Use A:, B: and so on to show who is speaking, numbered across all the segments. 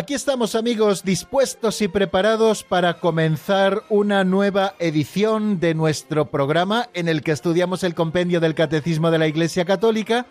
A: Aquí estamos amigos dispuestos y preparados para comenzar una nueva edición de nuestro programa en el que estudiamos el compendio del Catecismo de la Iglesia Católica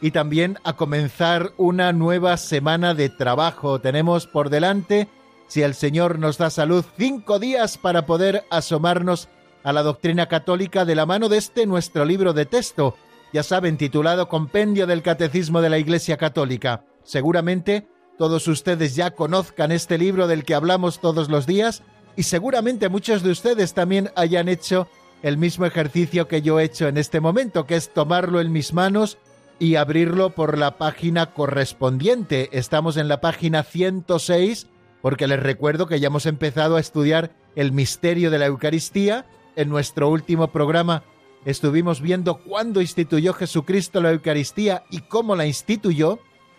A: y también a comenzar una nueva semana de trabajo. Tenemos por delante, si el Señor nos da salud, cinco días para poder asomarnos a la doctrina católica de la mano de este nuestro libro de texto, ya saben, titulado Compendio del Catecismo de la Iglesia Católica. Seguramente todos ustedes ya conozcan este libro del que hablamos todos los días y seguramente muchos de ustedes también hayan hecho el mismo ejercicio que yo he hecho en este momento, que es tomarlo en mis manos y abrirlo por la página correspondiente. Estamos en la página 106 porque les recuerdo que ya hemos empezado a estudiar el misterio de la Eucaristía. En nuestro último programa estuvimos viendo cuándo instituyó Jesucristo la Eucaristía y cómo la instituyó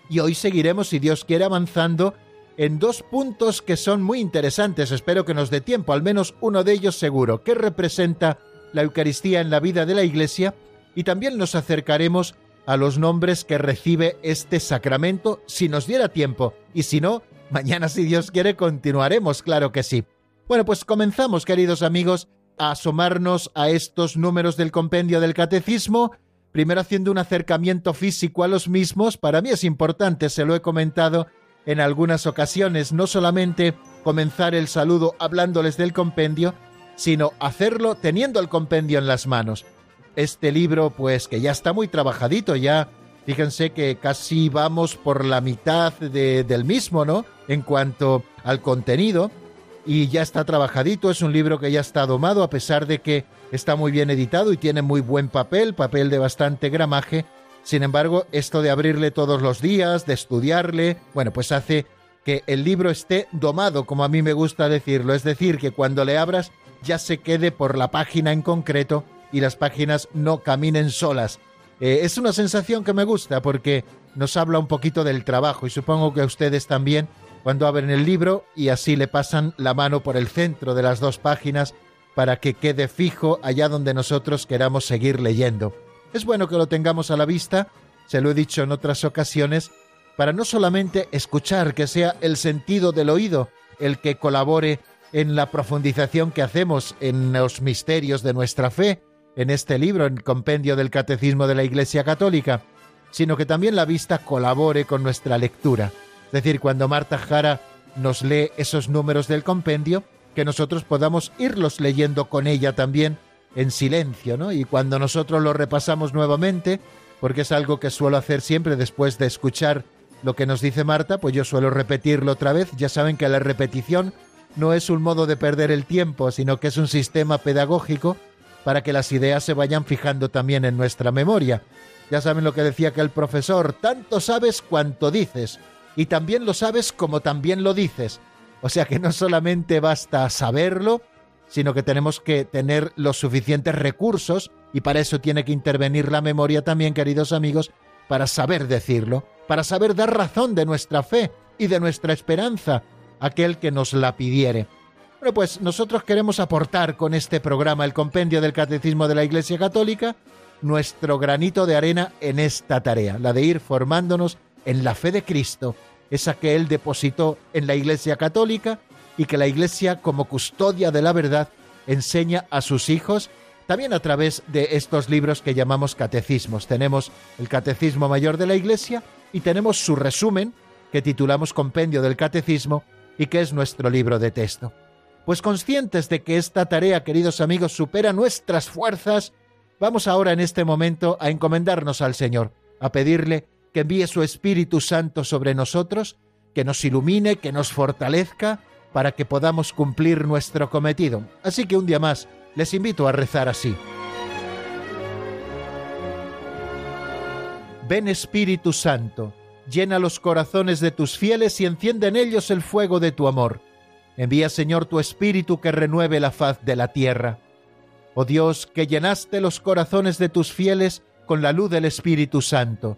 A: y hoy seguiremos, si Dios quiere, avanzando en dos puntos que son muy interesantes. Espero que nos dé tiempo, al menos uno de ellos seguro, que representa la Eucaristía en la vida de la Iglesia y también nos acercaremos a los nombres que recibe este sacramento si nos diera tiempo y si no, mañana si Dios quiere continuaremos, claro que sí. Bueno, pues comenzamos, queridos amigos, a asomarnos a estos números del compendio del catecismo primero haciendo un acercamiento físico a los mismos, para mí es importante, se lo he comentado en algunas ocasiones, no solamente comenzar el saludo hablándoles del compendio, sino hacerlo teniendo el compendio en las manos. Este libro, pues que ya está muy trabajadito, ya fíjense que casi vamos por la mitad del mismo, ¿no? En cuanto al contenido, y ya está trabajadito, es un libro que ya está domado, a pesar de que está muy bien editado y tiene muy buen papel, papel de bastante gramaje. Sin embargo, esto de abrirle todos los días, de estudiarle, bueno, pues hace que el libro esté domado, como a mí me gusta decirlo, es decir, que cuando le abras ya se quede por la página en concreto y las páginas no caminen solas. Eh, es una sensación que me gusta porque nos habla un poquito del trabajo y supongo que a ustedes también cuando abren el libro y así le pasan la mano por el centro de las dos páginas para que quede fijo allá donde nosotros queramos seguir leyendo. Es bueno que lo tengamos a la vista, se lo he dicho en otras ocasiones, para no solamente escuchar, que sea el sentido del oído el que colabore en la profundización que hacemos en los misterios de nuestra fe, en este libro, en Compendio del Catecismo de la Iglesia Católica, sino que también la vista colabore con nuestra lectura. Es decir, cuando Marta Jara nos lee esos números del compendio, que nosotros podamos irlos leyendo con ella también en silencio, ¿no? Y cuando nosotros lo repasamos nuevamente, porque es algo que suelo hacer siempre después de escuchar lo que nos dice Marta, pues yo suelo repetirlo otra vez. Ya saben que la repetición no es un modo de perder el tiempo, sino que es un sistema pedagógico para que las ideas se vayan fijando también en nuestra memoria. Ya saben lo que decía que el profesor, tanto sabes cuanto dices, y también lo sabes como también lo dices. O sea que no solamente basta saberlo, sino que tenemos que tener los suficientes recursos y para eso tiene que intervenir la memoria también, queridos amigos, para saber decirlo, para saber dar razón de nuestra fe y de nuestra esperanza a aquel que nos la pidiere. Bueno, pues nosotros queremos aportar con este programa el compendio del Catecismo de la Iglesia Católica nuestro granito de arena en esta tarea, la de ir formándonos en la fe de Cristo esa que él depositó en la Iglesia Católica y que la Iglesia, como custodia de la verdad, enseña a sus hijos también a través de estos libros que llamamos catecismos. Tenemos el Catecismo Mayor de la Iglesia y tenemos su resumen que titulamos Compendio del Catecismo y que es nuestro libro de texto. Pues conscientes de que esta tarea, queridos amigos, supera nuestras fuerzas, vamos ahora en este momento a encomendarnos al Señor, a pedirle que envíe su Espíritu Santo sobre nosotros, que nos ilumine, que nos fortalezca para que podamos cumplir nuestro cometido. Así que un día más les invito a rezar así. Ven Espíritu Santo, llena los corazones de tus fieles y enciende en ellos el fuego de tu amor. Envía Señor tu Espíritu que renueve la faz de la tierra. Oh Dios, que llenaste los corazones de tus fieles con la luz del Espíritu Santo,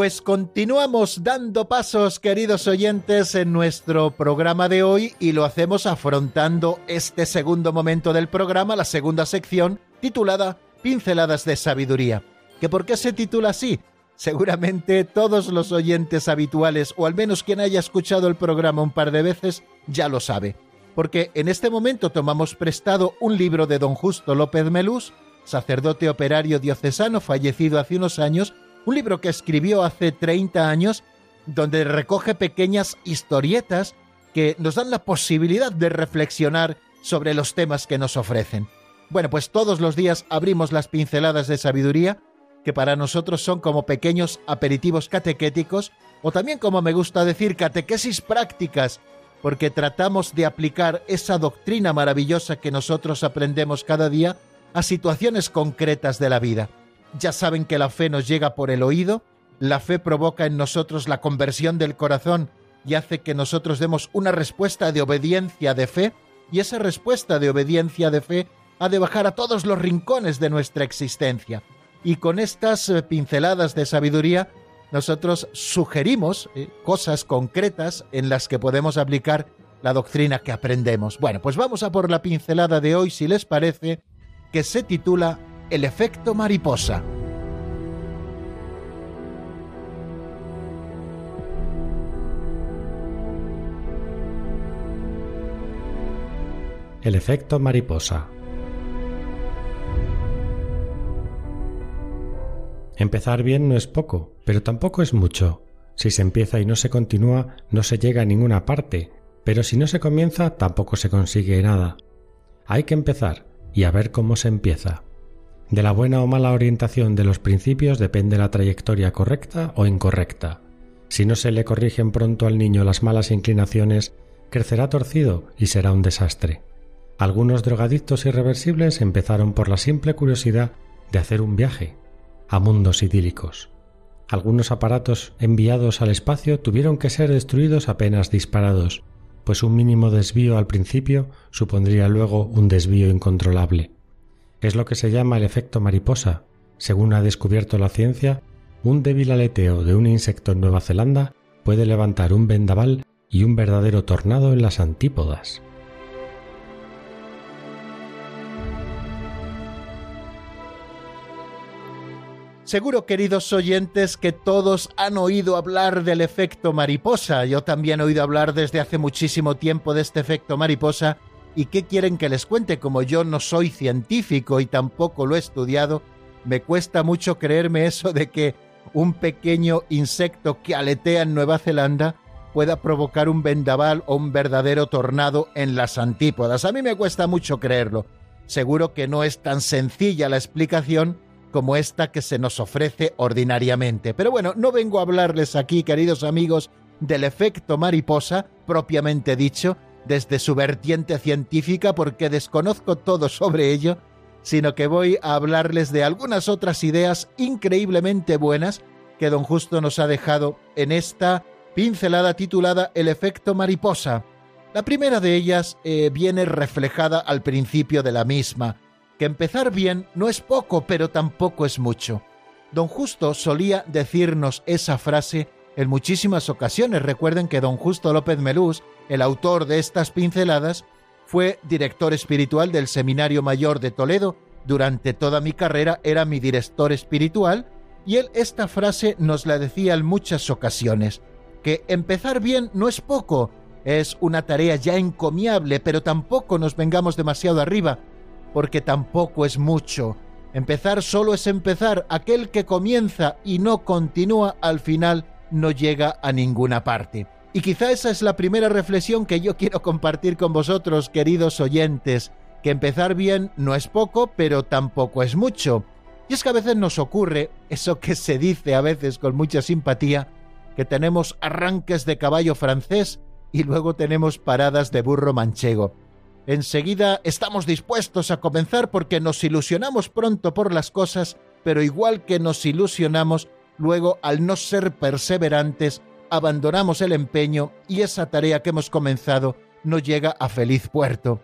A: Pues continuamos dando pasos, queridos oyentes, en nuestro programa de hoy y lo hacemos afrontando este segundo momento del programa, la segunda sección, titulada Pinceladas de Sabiduría. ¿Que por qué se titula así? Seguramente todos los oyentes habituales, o al menos quien haya escuchado el programa un par de veces, ya lo sabe. Porque en este momento tomamos prestado un libro de don Justo López Melús, sacerdote operario diocesano fallecido hace unos años, un libro que escribió hace 30 años donde recoge pequeñas historietas que nos dan la posibilidad de reflexionar sobre los temas que nos ofrecen. Bueno, pues todos los días abrimos las pinceladas de sabiduría, que para nosotros son como pequeños aperitivos catequéticos, o también como me gusta decir, catequesis prácticas, porque tratamos de aplicar esa doctrina maravillosa que nosotros aprendemos cada día a situaciones concretas de la vida. Ya saben que la fe nos llega por el oído, la fe provoca en nosotros la conversión del corazón y hace que nosotros demos una respuesta de obediencia de fe, y esa respuesta de obediencia de fe ha de bajar a todos los rincones de nuestra existencia. Y con estas eh, pinceladas de sabiduría, nosotros sugerimos eh, cosas concretas en las que podemos aplicar la doctrina que aprendemos. Bueno, pues vamos a por la pincelada de hoy, si les parece, que se titula el efecto mariposa.
B: El efecto mariposa. Empezar bien no es poco, pero tampoco es mucho. Si se empieza y no se continúa, no se llega a ninguna parte, pero si no se comienza, tampoco se consigue nada. Hay que empezar y a ver cómo se empieza. De la buena o mala orientación de los principios depende la trayectoria correcta o incorrecta. Si no se le corrigen pronto al niño las malas inclinaciones, crecerá torcido y será un desastre. Algunos drogadictos irreversibles empezaron por la simple curiosidad de hacer un viaje a mundos idílicos. Algunos aparatos enviados al espacio tuvieron que ser destruidos apenas disparados, pues un mínimo desvío al principio supondría luego un desvío incontrolable. Es lo que se llama el efecto mariposa. Según ha descubierto la ciencia, un débil aleteo de un insecto en Nueva Zelanda puede levantar un vendaval y un verdadero tornado en las antípodas.
A: Seguro, queridos oyentes, que todos han oído hablar del efecto mariposa. Yo también he oído hablar desde hace muchísimo tiempo de este efecto mariposa ¿Y qué quieren que les cuente? Como yo no soy científico y tampoco lo he estudiado, me cuesta mucho creerme eso de que un pequeño insecto que aletea en Nueva Zelanda pueda provocar un vendaval o un verdadero tornado en las antípodas. A mí me cuesta mucho creerlo. Seguro que no es tan sencilla la explicación como esta que se nos ofrece ordinariamente. Pero bueno, no vengo a hablarles aquí, queridos amigos, del efecto mariposa, propiamente dicho, desde su vertiente científica porque desconozco todo sobre ello, sino que voy a hablarles de algunas otras ideas increíblemente buenas que don Justo nos ha dejado en esta pincelada titulada El efecto mariposa. La primera de ellas eh, viene reflejada al principio de la misma, que empezar bien no es poco, pero tampoco es mucho. Don Justo solía decirnos esa frase en muchísimas ocasiones. Recuerden que don Justo López Melús el autor de estas pinceladas, fue director espiritual del Seminario Mayor de Toledo. Durante toda mi carrera era mi director espiritual Y él esta frase nos la decía en muchas ocasiones, que empezar bien no es poco, es una tarea ya encomiable, pero tampoco nos vengamos demasiado arriba, porque tampoco es mucho. Empezar solo es empezar, aquel que comienza y no continúa al final no llega a ninguna parte. Y quizá esa es la primera reflexión que yo quiero compartir con vosotros, queridos oyentes, que empezar bien no es poco, pero tampoco es mucho. Y es que a veces nos ocurre eso que se dice a veces con mucha simpatía, que tenemos arranques de caballo francés y luego tenemos paradas de burro manchego. Enseguida estamos dispuestos a comenzar porque nos ilusionamos pronto por las cosas, pero igual que nos ilusionamos, luego al no ser perseverantes, abandonamos el empeño y esa tarea que hemos comenzado no llega a feliz puerto.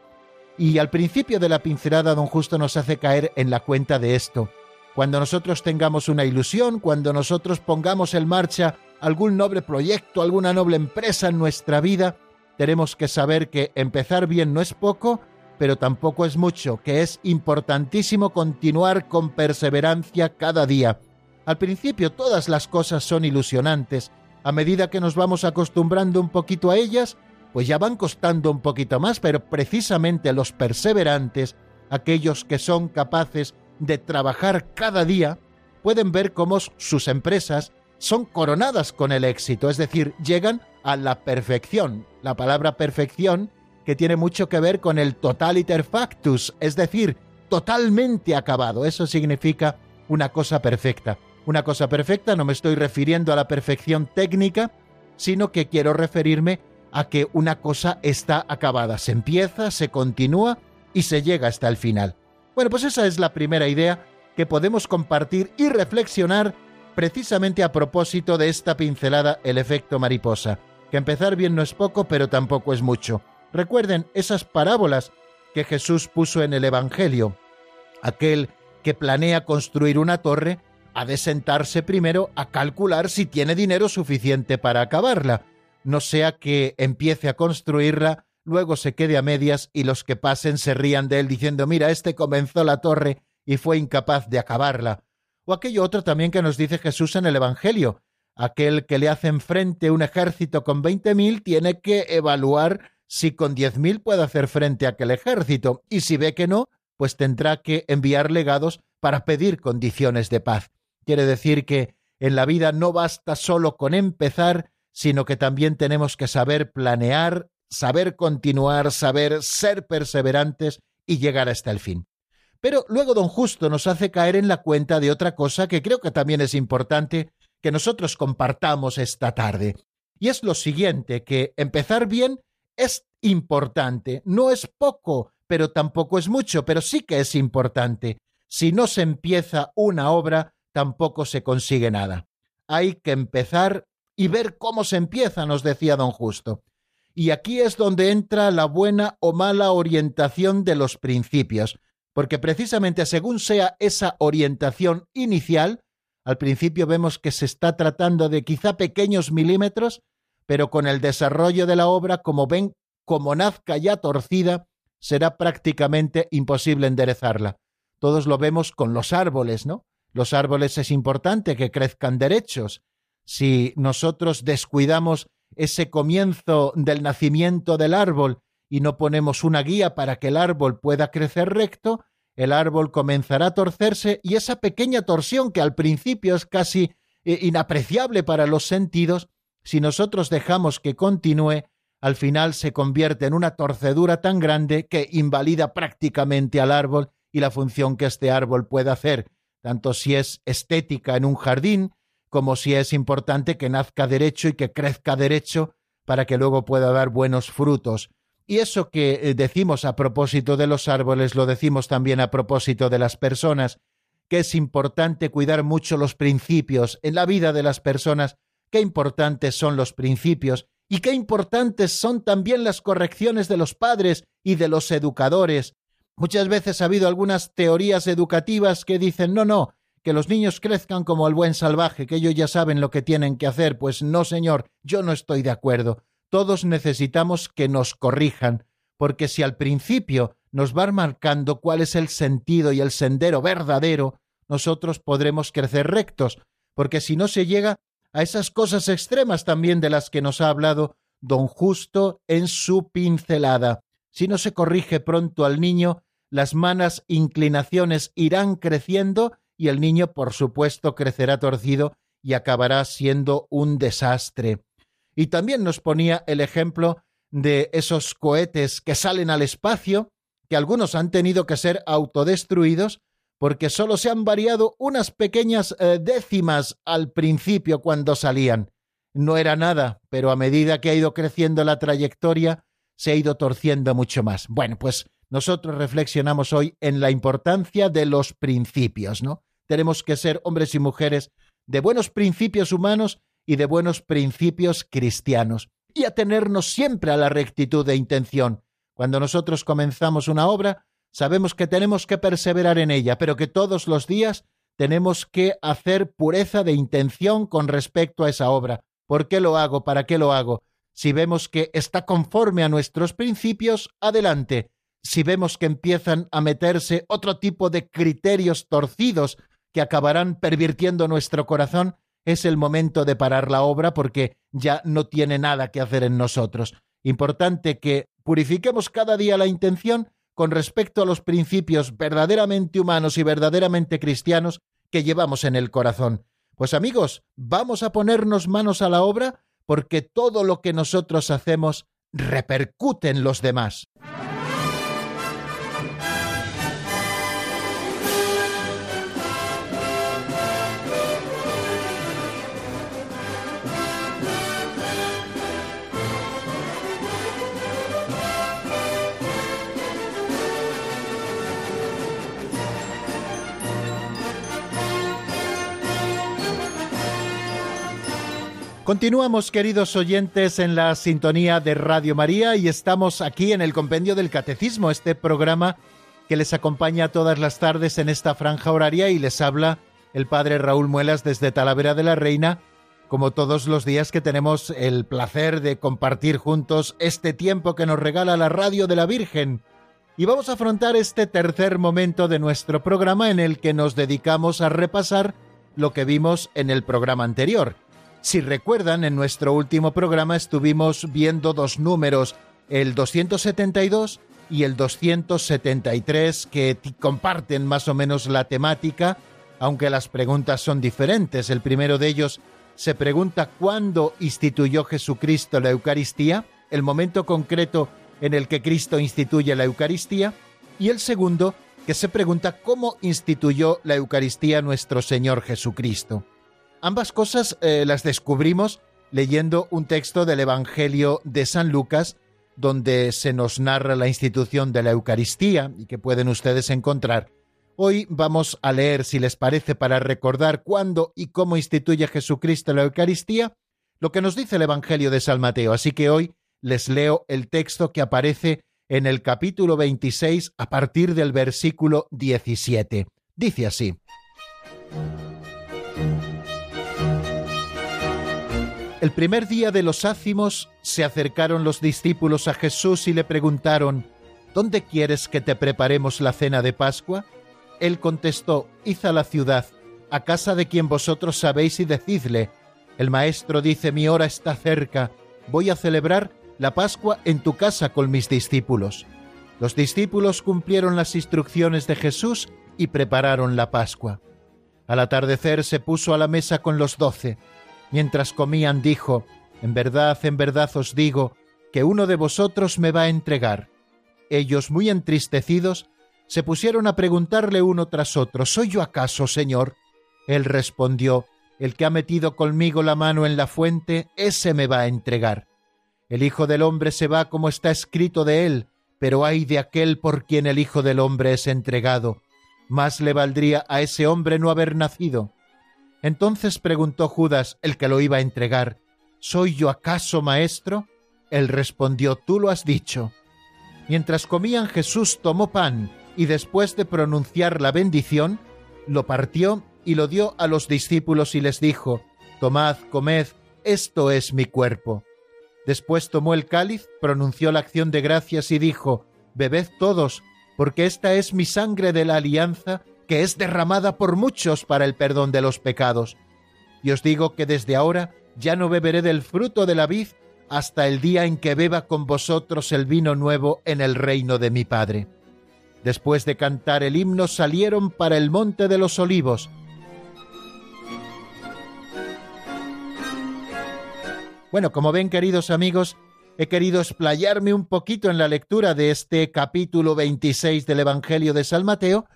A: Y al principio de la pincelada don Justo nos hace caer en la cuenta de esto. Cuando nosotros tengamos una ilusión, cuando nosotros pongamos en marcha algún noble proyecto, alguna noble empresa en nuestra vida, tenemos que saber que empezar bien no es poco, pero tampoco es mucho, que es importantísimo continuar con perseverancia cada día. Al principio todas las cosas son ilusionantes, a medida que nos vamos acostumbrando un poquito a ellas, pues ya van costando un poquito más, pero precisamente los perseverantes, aquellos que son capaces de trabajar cada día, pueden ver cómo sus empresas son coronadas con el éxito, es decir, llegan a la perfección. La palabra perfección que tiene mucho que ver con el totaliter factus, es decir, totalmente acabado. Eso significa una cosa perfecta. Una cosa perfecta no me estoy refiriendo a la perfección técnica, sino que quiero referirme a que una cosa está acabada. Se empieza, se continúa y se llega hasta el final. Bueno, pues esa es la primera idea que podemos compartir y reflexionar precisamente a propósito de esta pincelada El efecto mariposa, que empezar bien no es poco, pero tampoco es mucho. Recuerden esas parábolas que Jesús puso en el Evangelio. Aquel que planea construir una torre ha de sentarse primero a calcular si tiene dinero suficiente para acabarla, no sea que empiece a construirla, luego se quede a medias y los que pasen se rían de él diciendo mira, este comenzó la torre y fue incapaz de acabarla o aquello otro también que nos dice Jesús en el Evangelio. Aquel que le hace enfrente un ejército con veinte mil tiene que evaluar si con diez mil puede hacer frente a aquel ejército, y si ve que no, pues tendrá que enviar legados para pedir condiciones de paz. Quiere decir que en la vida no basta solo con empezar, sino que también tenemos que saber planear, saber continuar, saber ser perseverantes y llegar hasta el fin. Pero luego don Justo nos hace caer en la cuenta de otra cosa que creo que también es importante que nosotros compartamos esta tarde. Y es lo siguiente, que empezar bien es importante, no es poco, pero tampoco es mucho, pero sí que es importante. Si no se empieza una obra, tampoco se consigue nada. Hay que empezar y ver cómo se empieza, nos decía don Justo. Y aquí es donde entra la buena o mala orientación de los principios porque precisamente según sea esa orientación inicial, al principio vemos que se está tratando de quizá pequeños milímetros, pero con el desarrollo de la obra, como ven, como nazca ya torcida, será prácticamente imposible enderezarla. Todos lo vemos con los árboles, ¿no? Los árboles es importante que crezcan derechos. Si nosotros descuidamos ese comienzo del nacimiento del árbol y no ponemos una guía para que el árbol pueda crecer recto, el árbol comenzará a torcerse y esa pequeña torsión que al principio es casi eh, inapreciable para los sentidos, si nosotros dejamos que continúe, al final se convierte en una torcedura tan grande que invalida prácticamente al árbol y la función que este árbol puede hacer, tanto si es estética en un jardín, como si es importante que nazca derecho y que crezca derecho para que luego pueda dar buenos frutos. Y eso que eh, decimos a propósito de los árboles lo decimos también a propósito de las personas, que es importante cuidar mucho los principios en la vida de las personas, qué importantes son los principios y qué importantes son también las correcciones de los padres y de los educadores. Muchas veces ha habido algunas teorías educativas que dicen no, no, que los niños crezcan como el buen salvaje, que ellos ya saben lo que tienen que hacer. Pues no, señor, yo no estoy de acuerdo todos necesitamos que nos corrijan, porque si al principio nos van marcando cuál es el sentido y el sendero verdadero, nosotros podremos crecer rectos, porque si no se llega a esas cosas extremas también de las que nos ha hablado don Justo en su pincelada. Si no se corrige pronto al niño, las malas inclinaciones irán creciendo y el niño, por supuesto, crecerá torcido y acabará siendo un desastre. Y también nos ponía el ejemplo de esos cohetes que salen al espacio, que algunos han tenido que ser autodestruidos porque solo se han variado unas pequeñas eh, décimas al principio cuando salían. No era nada, pero a medida que ha ido creciendo la trayectoria, se ha ido torciendo mucho más. Bueno, pues nosotros reflexionamos hoy en la importancia de los principios, ¿no? Tenemos que ser hombres y mujeres de buenos principios humanos y de buenos principios cristianos, y atenernos siempre a la rectitud de intención. Cuando nosotros comenzamos una obra, sabemos que tenemos que perseverar en ella, pero que todos los días tenemos que hacer pureza de intención con respecto a esa obra. ¿Por qué lo hago? ¿Para qué lo hago? Si vemos que está conforme a nuestros principios, adelante. Si vemos que empiezan a meterse otro tipo de criterios torcidos que acabarán pervirtiendo nuestro corazón, es el momento de parar la obra porque ya no tiene nada que hacer en nosotros. Importante que purifiquemos cada día la intención con respecto a los principios verdaderamente humanos y verdaderamente cristianos que llevamos en el corazón. Pues amigos, vamos a ponernos manos a la obra porque todo lo que nosotros hacemos repercute en los demás. Continuamos, queridos oyentes, en la sintonía de Radio María y estamos aquí en el Compendio del Catecismo, este programa que les acompaña todas las tardes en esta franja horaria y les habla el Padre Raúl Muelas desde Talavera de la Reina, como todos los días que tenemos el placer de compartir juntos este tiempo que nos regala la Radio de la Virgen. Y vamos a afrontar este tercer momento de nuestro programa en el que nos dedicamos a repasar lo que vimos en el programa anterior si recuerdan, en nuestro último programa estuvimos viendo dos números, el 272 y el 273, que comparten más o menos la temática, aunque las preguntas son diferentes. El primero de ellos se pregunta cuándo instituyó Jesucristo la Eucaristía, el momento concreto en el que Cristo instituye la Eucaristía, y el segundo que se pregunta cómo instituyó la Eucaristía nuestro Señor Jesucristo. Ambas cosas eh, las descubrimos leyendo un texto del Evangelio de San Lucas, donde se nos narra la institución de la Eucaristía y que pueden ustedes encontrar. Hoy vamos a leer, si les parece, para recordar cuándo y cómo instituye Jesucristo la Eucaristía, lo que nos dice el Evangelio de San Mateo. Así que hoy les leo el texto que aparece en el capítulo 26 a partir del versículo 17. Dice así. El primer día de los ácimos se acercaron los discípulos a Jesús y le preguntaron, ¿Dónde quieres que te preparemos la cena de Pascua? Él contestó, Id a la ciudad, a casa de quien vosotros sabéis y decidle, el maestro dice, mi hora está cerca, voy a celebrar la Pascua en tu casa con mis discípulos. Los discípulos cumplieron las instrucciones de Jesús y prepararon la Pascua. Al atardecer se puso a la mesa con los doce. Mientras comían dijo, En verdad, en verdad os digo, que uno de vosotros me va a entregar. Ellos, muy entristecidos, se pusieron a preguntarle uno tras otro, ¿Soy yo acaso, Señor? Él respondió, El que ha metido conmigo la mano en la fuente, ese me va a entregar. El Hijo del Hombre se va como está escrito de él, pero ay de aquel por quien el Hijo del Hombre es entregado. Más le valdría a ese hombre no haber nacido. Entonces preguntó Judas, el que lo iba a entregar, ¿Soy yo acaso maestro? Él respondió, Tú lo has dicho. Mientras comían Jesús tomó pan y después de pronunciar la bendición, lo partió y lo dio a los discípulos y les dijo, Tomad, comed, esto es mi cuerpo. Después tomó el cáliz, pronunció la acción de gracias y dijo, Bebed todos, porque esta es mi sangre de la alianza que es derramada por muchos para el perdón de los pecados. Y os digo que desde ahora ya no beberé del fruto de la vid hasta el día en que beba con vosotros el vino nuevo en el reino de mi Padre. Después de cantar el himno salieron para el monte de los olivos. Bueno, como ven queridos amigos, he querido explayarme un poquito en la lectura de este capítulo 26 del Evangelio de San Mateo,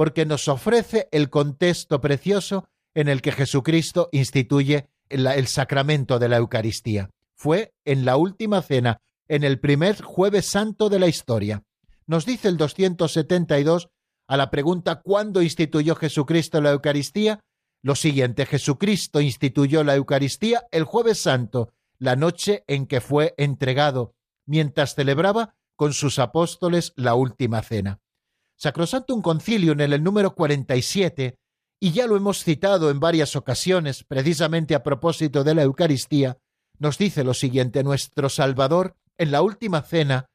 A: porque nos ofrece el contexto precioso en el que Jesucristo instituye el, sacramento de la Eucaristía. Fue en la última cena, en el primer jueves santo de la historia. Nos dice el 272 a la pregunta ¿cuándo instituyó Jesucristo la Eucaristía? Lo siguiente, Jesucristo instituyó la Eucaristía el jueves santo, la noche en que fue entregado, mientras celebraba con sus apóstoles la última cena. Un Concilio en el número 47, y ya lo hemos citado en varias ocasiones, precisamente a propósito de la Eucaristía, nos dice lo siguiente, nuestro Salvador, en la última cena,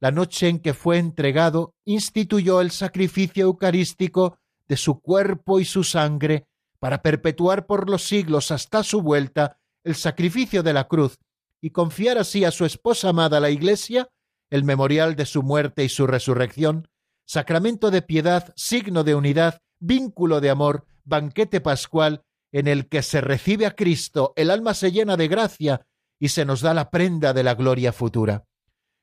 A: la noche en que fue entregado, instituyó el sacrificio eucarístico de su cuerpo y su sangre para perpetuar por los siglos hasta su vuelta el sacrificio de la cruz y confiar así a su esposa amada la Iglesia el memorial de su muerte y su resurrección, sacramento de piedad, signo de unidad, vínculo de amor, banquete pascual, en el que se recibe a Cristo, el alma se llena de gracia y se nos da la prenda de la gloria futura.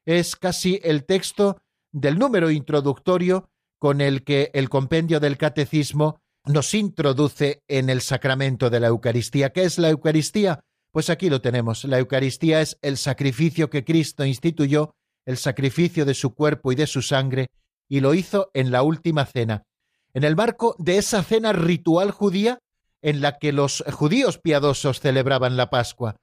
A: Es casi el texto del número introductorio con el que el compendio del catecismo nos introduce en el sacramento de la Eucaristía. ¿Qué es la Eucaristía? Pues aquí lo tenemos. La Eucaristía es el sacrificio que Cristo instituyó, el sacrificio de su cuerpo y de su sangre, y lo hizo en la última cena, en el marco de esa cena ritual judía en la que los judíos piadosos celebraban la Pascua.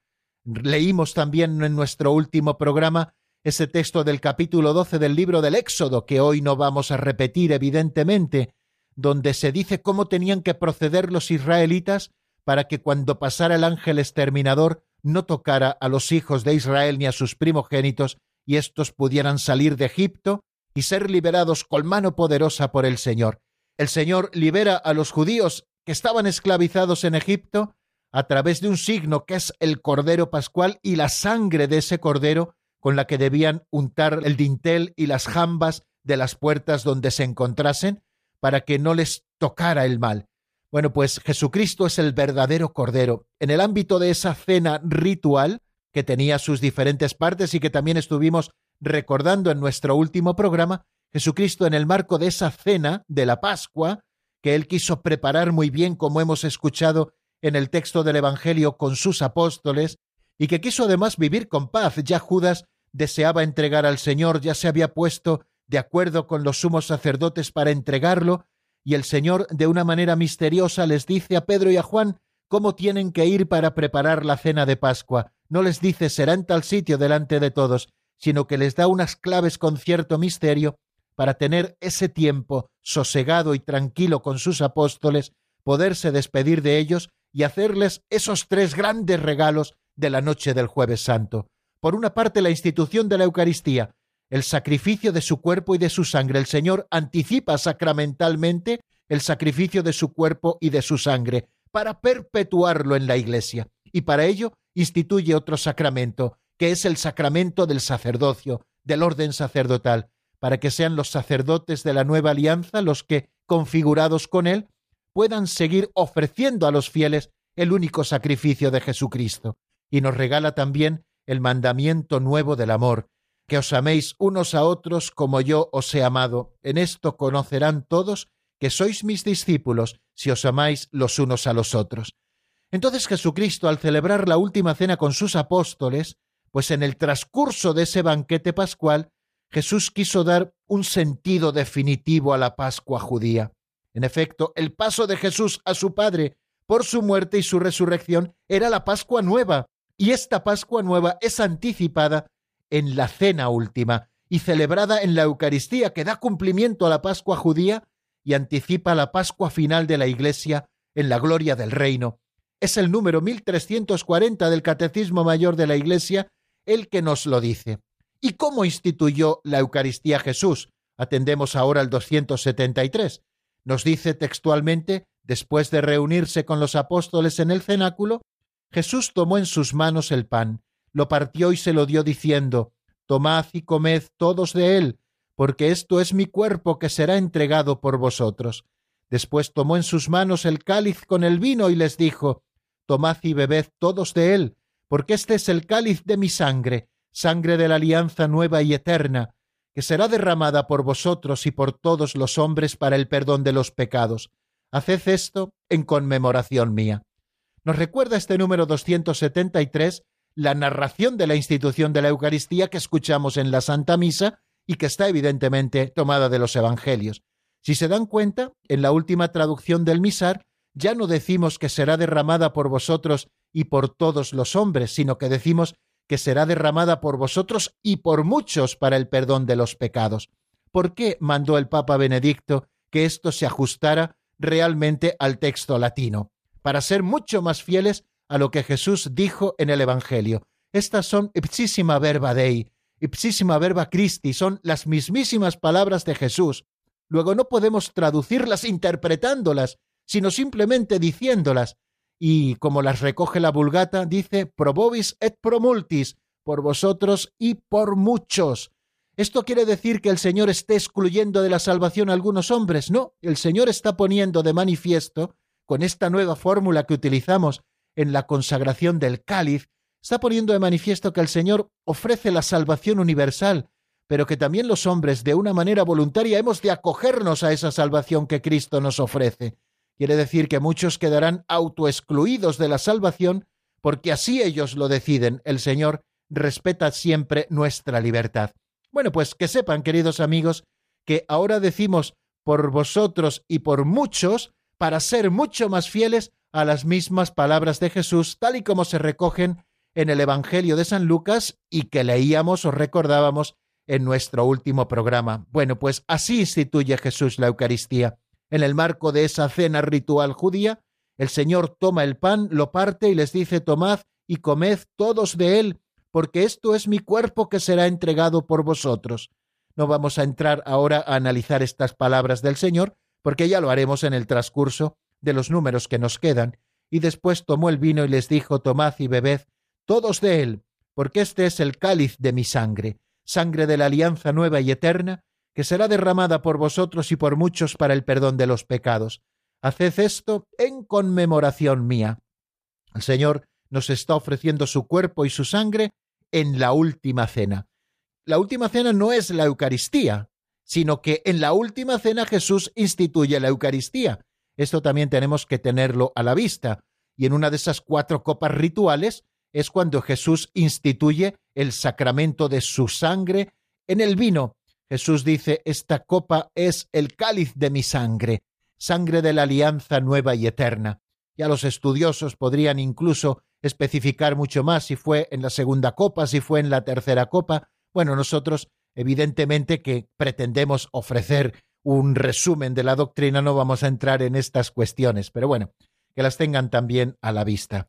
A: Leímos también en nuestro último programa ese texto del capítulo 12 del libro del Éxodo, que hoy no vamos a repetir evidentemente, donde se dice cómo tenían que proceder los israelitas para que cuando pasara el ángel exterminador no tocara a los hijos de Israel ni a sus primogénitos, y éstos pudieran salir de Egipto y ser liberados con mano poderosa por el Señor. El Señor libera a los judíos que estaban esclavizados en Egipto a través de un signo que es el Cordero Pascual y la sangre de ese Cordero con la que debían untar el dintel y las jambas de las puertas donde se encontrasen para que no les tocara el mal. Bueno, pues Jesucristo es el verdadero Cordero. En el ámbito de esa cena ritual, que tenía sus diferentes partes y que también estuvimos recordando en nuestro último programa, Jesucristo en el marco de esa cena de la Pascua, que él quiso preparar muy bien, como hemos escuchado en el texto del Evangelio, con sus apóstoles, y que quiso además vivir con paz. Ya Judas deseaba entregar al Señor, ya se había puesto de acuerdo con los sumos sacerdotes para entregarlo, y el Señor de una manera misteriosa les dice a Pedro y a Juan cómo tienen que ir para preparar la cena de Pascua. No les dice será en tal sitio delante de todos, sino que les da unas claves con cierto misterio para tener ese tiempo sosegado y tranquilo con sus apóstoles, poderse despedir de ellos y hacerles esos tres grandes regalos de la noche del jueves santo. Por una parte, la institución de la Eucaristía, el sacrificio de su cuerpo y de su sangre. El Señor anticipa sacramentalmente el sacrificio de su cuerpo y de su sangre para perpetuarlo en la Iglesia. Y para ello instituye otro sacramento, que es el sacramento del sacerdocio, del orden sacerdotal, para que sean los sacerdotes de la nueva alianza los que, configurados con él, puedan seguir ofreciendo a los fieles el único sacrificio de Jesucristo. Y nos regala también el mandamiento nuevo del amor, que os améis unos a otros como yo os he amado. En esto conocerán todos que sois mis discípulos si os amáis los unos a los otros. Entonces Jesucristo, al celebrar la última cena con sus apóstoles, pues en el transcurso de ese banquete pascual, Jesús quiso dar un sentido definitivo a la Pascua judía. En efecto, el paso de Jesús a su Padre por su muerte y su resurrección era la Pascua nueva, y esta Pascua nueva es anticipada en la cena última y celebrada en la Eucaristía, que da cumplimiento a la Pascua judía y anticipa la Pascua final de la Iglesia en la gloria del reino. Es el número 1340 del Catecismo Mayor de la Iglesia el que nos lo dice. ¿Y cómo instituyó la Eucaristía Jesús? Atendemos ahora al 273. Nos dice textualmente, después de reunirse con los apóstoles en el cenáculo, Jesús tomó en sus manos el pan, lo partió y se lo dio diciendo, Tomad y comed todos de él, porque esto es mi cuerpo que será entregado por vosotros. Después tomó en sus manos el cáliz con el vino y les dijo, Tomad y bebed todos de él, porque este es el cáliz de mi sangre, sangre de la alianza nueva y eterna, que será derramada por vosotros y por todos los hombres para el perdón de los pecados. Haced esto en conmemoración mía. Nos recuerda este número 273 la narración de la institución de la Eucaristía que escuchamos en la Santa Misa y que está evidentemente tomada de los Evangelios. Si se dan cuenta, en la última traducción del misar ya no decimos que será derramada por vosotros y por todos los hombres, sino que decimos que será derramada por vosotros y por muchos para el perdón de los pecados. ¿Por qué mandó el Papa Benedicto que esto se ajustara realmente al texto latino? Para ser mucho más fieles a lo que Jesús dijo en el Evangelio. Estas son ipsísima verba Dei, ipsísima verba Christi, son las mismísimas palabras de Jesús. Luego no podemos traducirlas interpretándolas, sino simplemente diciéndolas. Y como las recoge la Vulgata, dice probobis et promultis, por vosotros y por muchos. ¿Esto quiere decir que el Señor esté excluyendo de la salvación a algunos hombres? No, el Señor está poniendo de manifiesto, con esta nueva fórmula que utilizamos en la consagración del cáliz, está poniendo de manifiesto que el Señor ofrece la salvación universal, pero que también los hombres, de una manera voluntaria, hemos de acogernos a esa salvación que Cristo nos ofrece. Quiere decir que muchos quedarán autoexcluidos de la salvación porque así ellos lo deciden. El Señor respeta siempre nuestra libertad. Bueno, pues que sepan, queridos amigos, que ahora decimos por vosotros y por muchos para ser mucho más fieles a las mismas palabras de Jesús, tal y como se recogen en el Evangelio de San Lucas y que leíamos o recordábamos en nuestro último programa. Bueno, pues así instituye Jesús la Eucaristía. En el marco de esa cena ritual judía, el Señor toma el pan, lo parte y les dice, tomad y comed todos de él, porque esto es mi cuerpo que será entregado por vosotros. No vamos a entrar ahora a analizar estas palabras del Señor, porque ya lo haremos en el transcurso de los números que nos quedan, y después tomó el vino y les dijo, tomad y bebed todos de él, porque este es el cáliz de mi sangre, sangre de la alianza nueva y eterna, que será derramada por vosotros y por muchos para el perdón de los pecados. Haced esto en conmemoración mía. El Señor nos está ofreciendo su cuerpo y su sangre en la última cena. La última cena no es la Eucaristía, sino que en la última cena Jesús instituye la Eucaristía. Esto también tenemos que tenerlo a la vista. Y en una de esas cuatro copas rituales es cuando Jesús instituye el sacramento de su sangre en el vino Jesús dice, esta copa es el cáliz de mi sangre, sangre de la alianza nueva y eterna. Ya los estudiosos podrían incluso especificar mucho más si fue en la segunda copa, si fue en la tercera copa. Bueno, nosotros evidentemente que pretendemos ofrecer un resumen de la doctrina, no vamos a entrar en estas cuestiones, pero bueno, que las tengan también a la vista.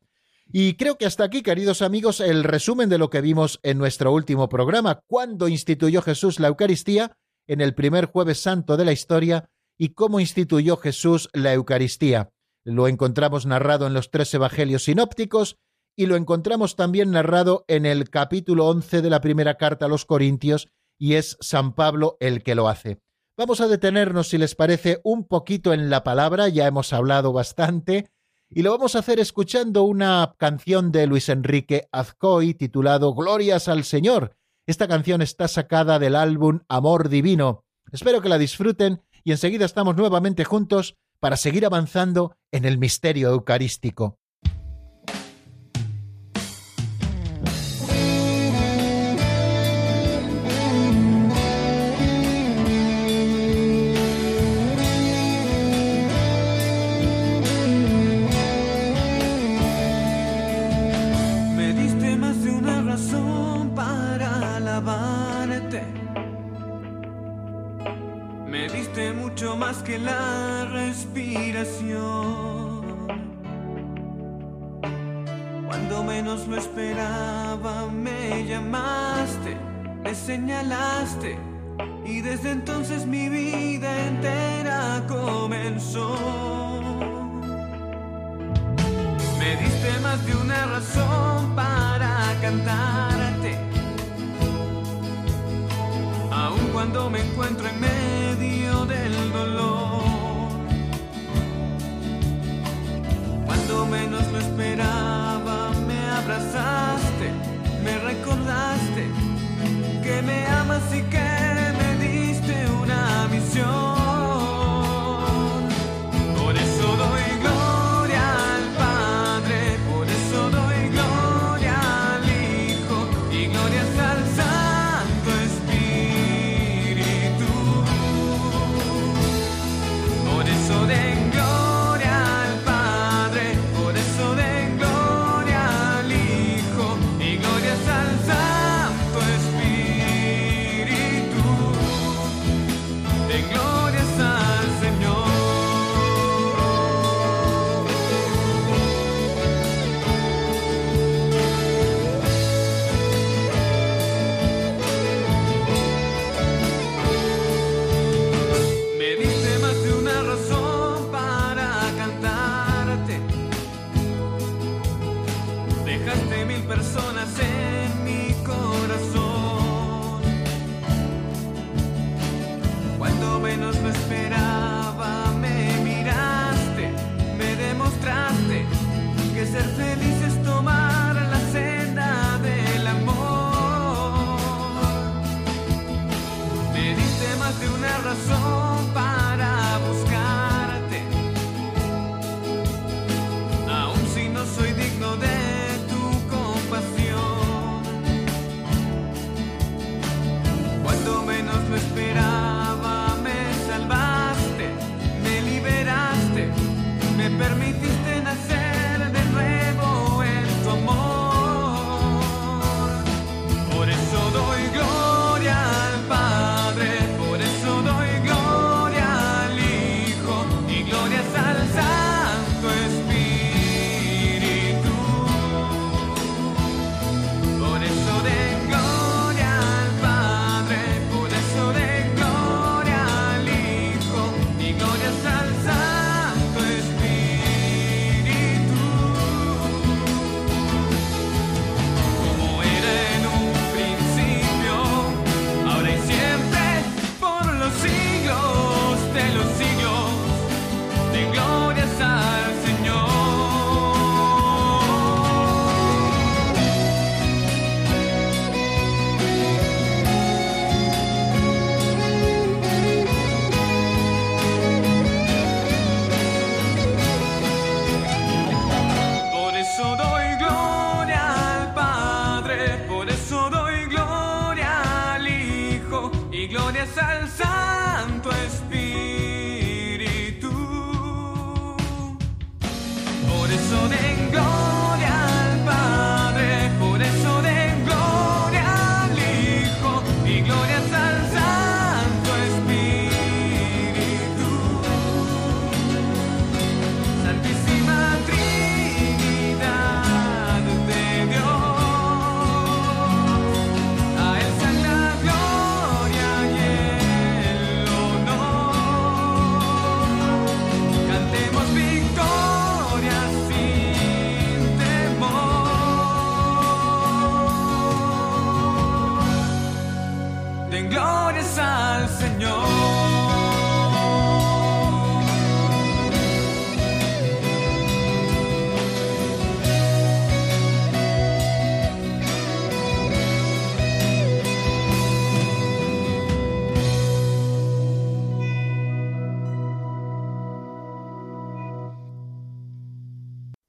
A: Y creo que hasta aquí, queridos amigos, el resumen de lo que vimos en nuestro último programa, cuando instituyó Jesús la Eucaristía, en el primer jueves santo de la historia, y cómo instituyó Jesús la Eucaristía. Lo encontramos narrado en los tres evangelios sinópticos y lo encontramos también narrado en el capítulo 11 de la primera carta a los Corintios, y es San Pablo el que lo hace. Vamos a detenernos, si les parece, un poquito en la palabra, ya hemos hablado bastante, y lo vamos a hacer escuchando una canción de Luis Enrique Azcoy titulado Glorias al Señor. Esta canción está sacada del álbum Amor Divino. Espero que la disfruten y enseguida estamos nuevamente juntos para seguir avanzando en el misterio eucarístico.
C: más que la respiración. Cuando menos lo esperaba, me llamaste, me señalaste, y desde entonces mi vida entera comenzó. Me diste más de una razón para cantarte, aun cuando me encuentro en medio del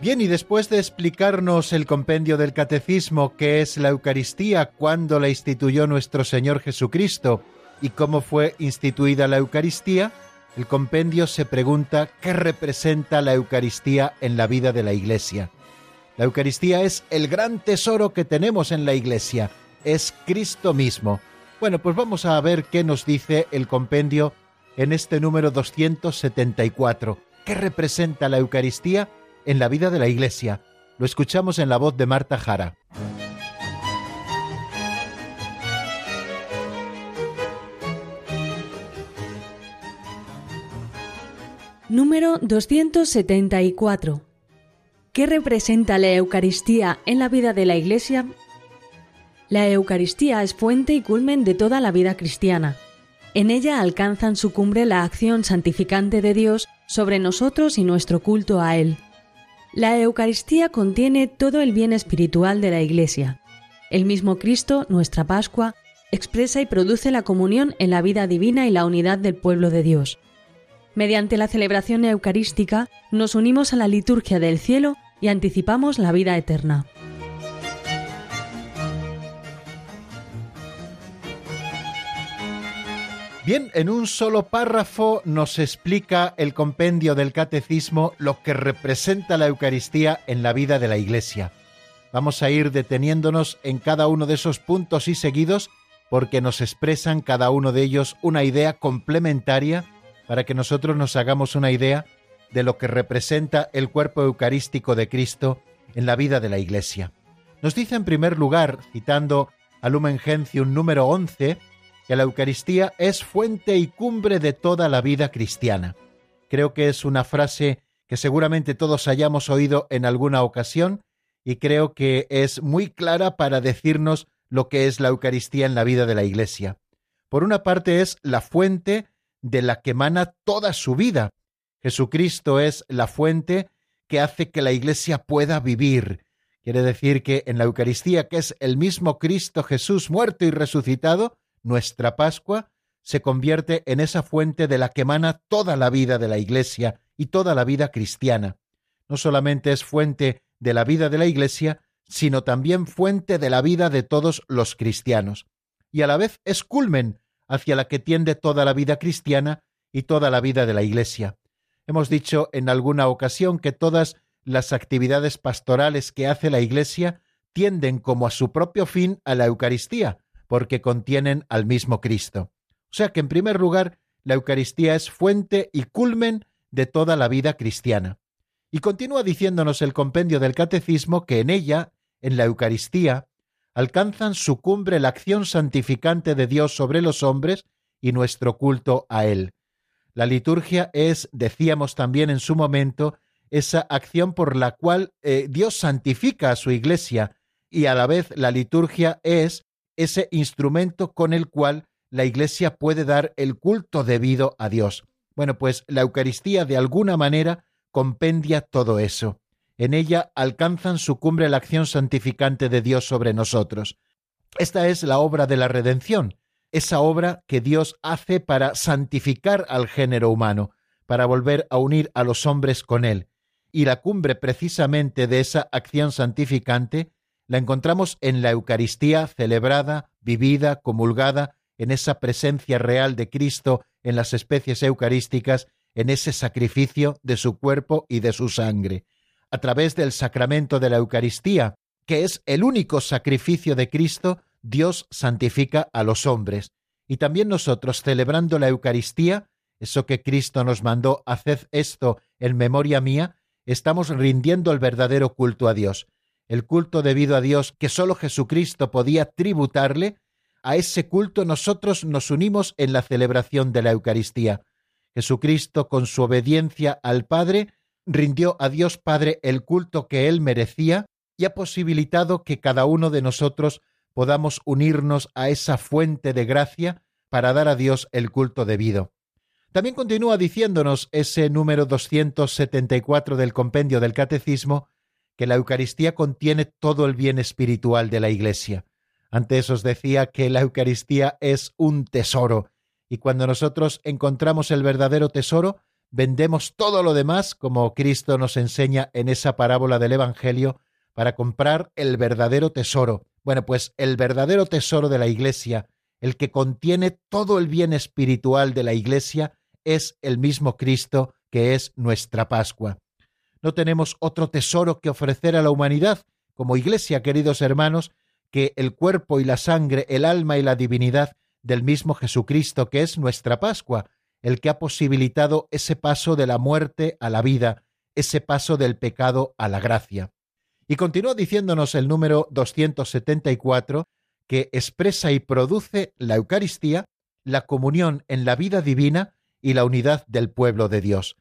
A: Bien, y después de explicarnos el compendio del Catecismo, qué es la Eucaristía, cuándo la instituyó nuestro Señor Jesucristo y cómo fue instituida la Eucaristía, el compendio se pregunta qué representa la Eucaristía en la vida de la Iglesia. La Eucaristía es el gran tesoro que tenemos en la Iglesia, es Cristo mismo. Bueno, pues vamos a ver qué nos dice el compendio en este número 274. ¿Qué representa la Eucaristía? En la vida de la Iglesia? Lo escuchamos en la voz de Marta Jara.
D: Número 274. ¿Qué representa la Eucaristía en la vida de la Iglesia? La Eucaristía es fuente y culmen de toda la vida cristiana. En ella alcanzan su cumbre la acción santificante de Dios sobre nosotros y nuestro culto a Él. La Eucaristía contiene todo el bien espiritual de la Iglesia. El mismo Cristo, nuestra Pascua, expresa y produce la comunión en la vida divina y la unidad del pueblo de Dios. Mediante la celebración eucarística nos unimos a la liturgia del cielo y anticipamos la vida eterna.
A: Bien, en un solo párrafo nos explica el compendio del catecismo lo que representa la Eucaristía en la vida de la Iglesia. Vamos a ir deteniéndonos en cada uno de esos puntos y seguidos porque nos expresan cada uno de ellos una idea complementaria para que nosotros nos hagamos una idea de lo que representa el cuerpo eucarístico de Cristo en la vida de la Iglesia. Nos dice en primer lugar, citando a Lumen Gentium número 11, que la Eucaristía es fuente y cumbre de toda la vida cristiana. Creo que es una frase que seguramente todos hayamos oído en alguna ocasión y creo que es muy clara para decirnos lo que es la Eucaristía en la vida de la Iglesia. Por una parte es la fuente de la que emana toda su vida. Jesucristo es la fuente que hace que la Iglesia pueda vivir. Quiere decir que en la Eucaristía, que es el mismo Cristo Jesús muerto y resucitado, nuestra Pascua se convierte en esa fuente de la que emana toda la vida de la Iglesia y toda la vida cristiana. No solamente es fuente de la vida de la Iglesia, sino también fuente de la vida de todos los cristianos. Y a la vez es culmen hacia la que tiende toda la vida cristiana y toda la vida de la Iglesia. Hemos dicho en alguna ocasión que todas las actividades pastorales que hace la Iglesia tienden como a su propio fin a la Eucaristía, porque contienen al mismo Cristo. O sea que, en primer lugar, la Eucaristía es fuente y culmen de toda la vida cristiana. Y continúa diciéndonos el compendio del Catecismo que en ella, en la Eucaristía, alcanzan su cumbre la acción santificante de Dios sobre los hombres y nuestro culto a Él. La liturgia es, decíamos también en su momento, esa acción por la cual eh, Dios santifica a su iglesia y a la vez la liturgia es ese instrumento con el cual la iglesia puede dar el culto debido a Dios. Bueno, pues la Eucaristía de alguna manera compendia todo eso en ella alcanzan su cumbre la acción santificante de Dios sobre nosotros. Esta es la obra de la redención, esa obra que Dios hace para santificar al género humano, para volver a unir a los hombres con Él. Y la cumbre precisamente de esa acción santificante la encontramos en la Eucaristía celebrada, vivida, comulgada, en esa presencia real de Cristo en las especies eucarísticas, en ese sacrificio de su cuerpo y de su sangre a través del sacramento de la Eucaristía, que es el único sacrificio de Cristo, Dios santifica a los hombres. Y también nosotros, celebrando la Eucaristía, eso que Cristo nos mandó, haced esto en memoria mía, estamos rindiendo el verdadero culto a Dios. El culto debido a Dios que sólo Jesucristo podía tributarle, a ese culto nosotros nos unimos en la celebración de la Eucaristía. Jesucristo, con su obediencia al Padre, rindió a Dios Padre el culto que él merecía y ha posibilitado que cada uno de nosotros podamos unirnos a esa fuente de gracia para dar a Dios el culto debido. También continúa diciéndonos ese número 274 del compendio del Catecismo que la Eucaristía contiene todo el bien espiritual de la Iglesia. Antes os decía que la Eucaristía es un tesoro, y cuando nosotros encontramos el verdadero tesoro, vendemos todo lo demás, como Cristo nos enseña en esa parábola del Evangelio, para comprar el verdadero tesoro. Bueno, pues el verdadero tesoro de la Iglesia, el que contiene todo el bien espiritual de la Iglesia, es el mismo Cristo que es nuestra Pascua. No tenemos otro tesoro que ofrecer a la humanidad, como iglesia, queridos hermanos, que el cuerpo y la sangre, el alma y la divinidad del mismo Jesucristo, que es nuestra Pascua, el que ha posibilitado ese paso de la muerte a la vida, ese paso del pecado a la gracia. Y continúa diciéndonos el número 274 que expresa y produce la Eucaristía, la comunión en la vida divina y la unidad del pueblo de Dios.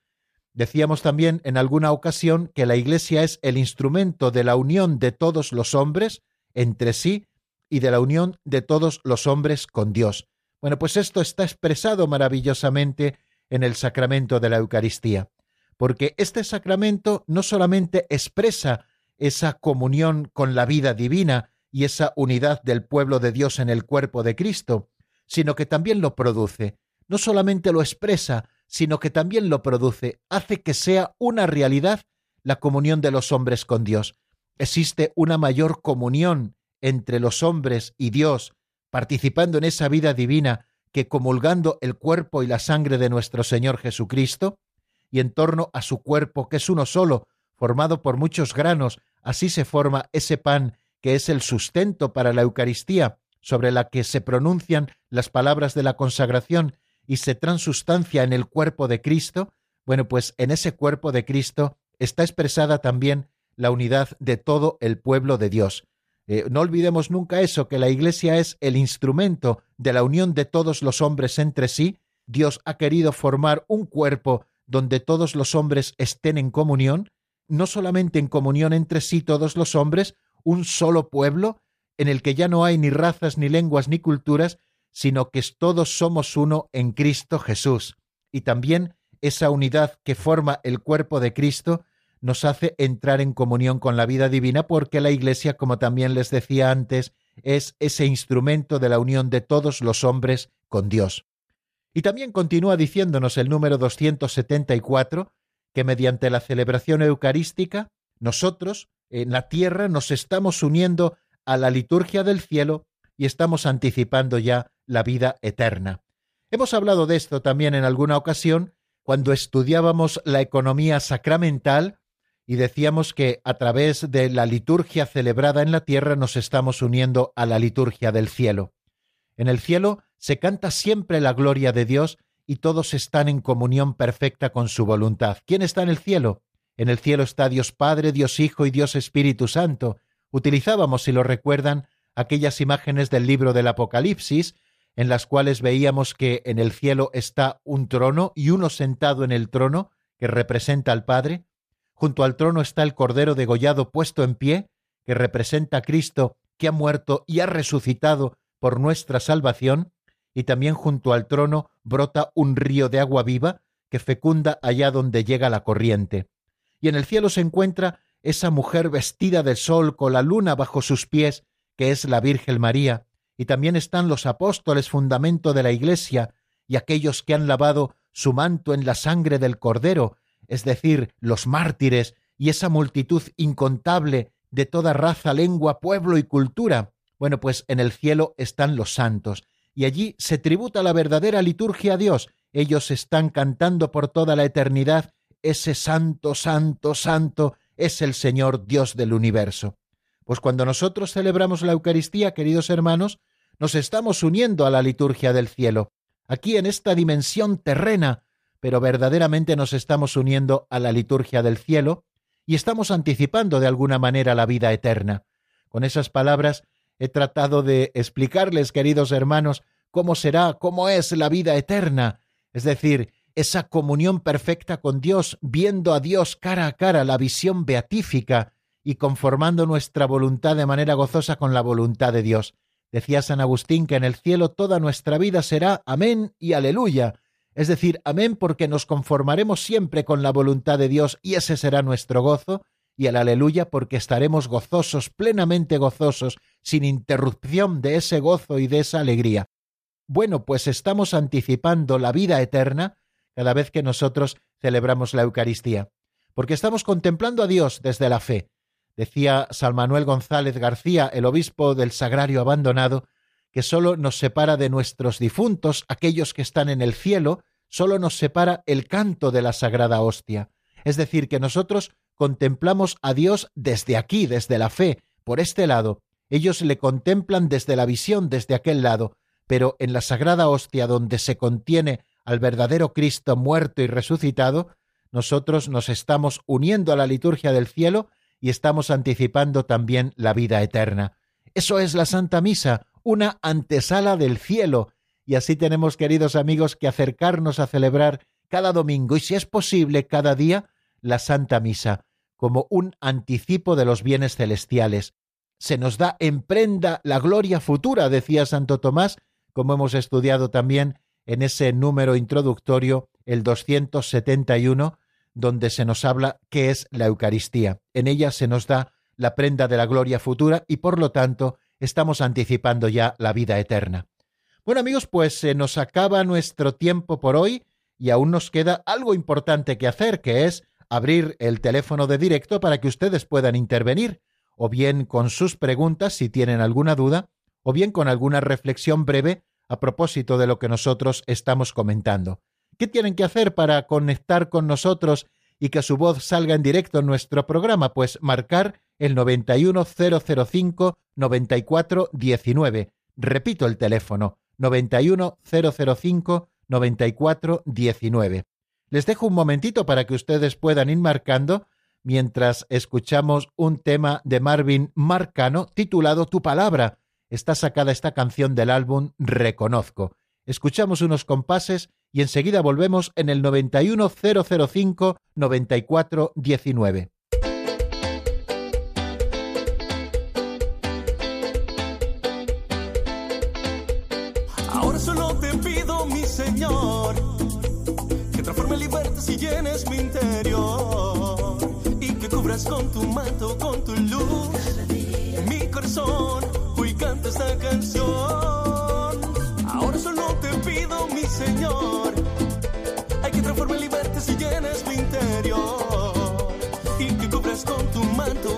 A: Decíamos también en alguna ocasión que la Iglesia es el instrumento de la unión de todos los hombres entre sí y de la unión de todos los hombres con Dios. Bueno, pues esto está expresado maravillosamente en el sacramento de la Eucaristía, porque este sacramento no solamente expresa esa comunión con la vida divina y esa unidad del pueblo de Dios en el cuerpo de Cristo, sino que también lo produce. No solamente lo expresa, sino que también lo produce, hace que sea una realidad la comunión de los hombres con Dios. Existe una mayor comunión entre los hombres y Dios, participando en esa vida divina que comulgando el cuerpo y la sangre de nuestro Señor Jesucristo, y en torno a su cuerpo, que es uno solo, formado por muchos granos, así se forma ese pan que es el sustento para la Eucaristía, sobre la que se pronuncian las palabras de la consagración y se transustancia en el cuerpo de Cristo, bueno, pues en ese cuerpo de Cristo está expresada también la unidad de todo el pueblo de Dios. Eh, no olvidemos nunca eso, que la Iglesia es el instrumento de la unión de todos los hombres entre sí. Dios ha querido formar un cuerpo donde todos los hombres estén en comunión, no solamente en comunión entre sí todos los hombres, un solo pueblo, en el que ya no hay ni razas, ni lenguas, ni culturas, sino que todos somos uno en Cristo Jesús. Y también esa unidad que forma el cuerpo de Cristo nos hace entrar en comunión con la vida divina porque la Iglesia, como también les decía antes, es ese instrumento de la unión de todos los hombres con Dios. Y también continúa diciéndonos el número 274 que mediante la celebración eucarística nosotros en la tierra nos estamos uniendo a la liturgia del cielo y estamos anticipando ya la vida eterna. Hemos hablado de esto también en alguna ocasión cuando estudiábamos la economía sacramental y decíamos que a través de la liturgia celebrada en la tierra nos estamos uniendo a la liturgia del cielo. En el cielo se canta siempre la gloria de Dios y todos están en comunión perfecta con su voluntad. ¿Quién está en el cielo? En el cielo está Dios Padre, Dios Hijo y Dios Espíritu Santo. Utilizábamos, si lo recuerdan, aquellas imágenes del libro del Apocalipsis, en las cuales veíamos que en el cielo está un trono y uno sentado en el trono, que representa al Padre, Junto al trono está el Cordero degollado puesto en pie, que representa a Cristo que ha muerto y ha resucitado por nuestra salvación, y también junto al trono brota un río de agua viva que fecunda allá donde llega la corriente. Y en el cielo se encuentra esa mujer vestida de sol con la luna bajo sus pies, que es la Virgen María, y también están los apóstoles fundamento de la Iglesia, y aquellos que han lavado su manto en la sangre del Cordero, es decir, los mártires y esa multitud incontable de toda raza, lengua, pueblo y cultura. Bueno, pues en el cielo están los santos, y allí se tributa la verdadera liturgia a Dios. Ellos están cantando por toda la eternidad, ese santo, santo, santo es el Señor Dios del universo. Pues cuando nosotros celebramos la Eucaristía, queridos hermanos, nos estamos uniendo a la liturgia del cielo, aquí en esta dimensión terrena, pero verdaderamente nos estamos uniendo a la liturgia del cielo y estamos anticipando de alguna manera la vida eterna. Con esas palabras he tratado de explicarles, queridos hermanos, cómo será, cómo es la vida eterna, es decir, esa comunión perfecta con Dios, viendo a Dios cara a cara, la visión beatífica y conformando nuestra voluntad de manera gozosa con la voluntad de Dios. Decía San Agustín que en el cielo toda nuestra vida será amén y aleluya, es decir, amén porque nos conformaremos siempre con la voluntad de Dios y ese será nuestro gozo, y el aleluya porque estaremos gozosos, plenamente gozosos, sin interrupción de ese gozo y de esa alegría. Bueno, pues estamos anticipando la vida eterna cada vez que nosotros celebramos la Eucaristía, porque estamos contemplando a Dios desde la fe. Decía San Manuel González García, el obispo del Sagrario Abandonado, que solo nos separa de nuestros difuntos, aquellos que están en el cielo, solo nos separa el canto de la sagrada hostia. Es decir, que nosotros contemplamos a Dios desde aquí, desde la fe, por este lado. Ellos le contemplan desde la visión, desde aquel lado, pero en la sagrada hostia donde se contiene al verdadero Cristo muerto y resucitado, nosotros nos estamos uniendo a la liturgia del cielo y estamos anticipando también la vida eterna. Eso es la Santa Misa, una antesala del cielo, y así tenemos, queridos amigos, que acercarnos a celebrar cada domingo y, si es posible, cada día, la Santa Misa, como un anticipo de los bienes celestiales. Se nos da en prenda la gloria futura, decía Santo Tomás, como hemos estudiado también en ese número introductorio, el 271, donde se nos habla qué es la Eucaristía. En ella se nos da la prenda de la gloria futura y por lo tanto estamos anticipando ya la vida eterna. Bueno amigos, pues se nos acaba nuestro tiempo por hoy y aún nos queda algo importante que hacer, que es abrir el teléfono de directo para que ustedes puedan intervenir, o bien con sus preguntas si tienen alguna duda, o bien con alguna reflexión breve a propósito de lo que nosotros estamos comentando. ¿Qué tienen que hacer para conectar con nosotros y que su voz salga en directo en nuestro programa? Pues marcar el 91005 9419. Repito el teléfono, 91005 9419. Les dejo un momentito para que ustedes puedan ir marcando mientras escuchamos un tema de Marvin Marcano titulado Tu palabra. Está sacada esta canción del álbum Reconozco. Escuchamos unos compases y enseguida volvemos en el 91005 9419.
E: Ahora solo te pido, mi Señor, que transforme libertad y llenes mi interior y que cubras con tu manto, Señor, hay que transforme libertad y llenes mi interior. Y que cubras con tu manto,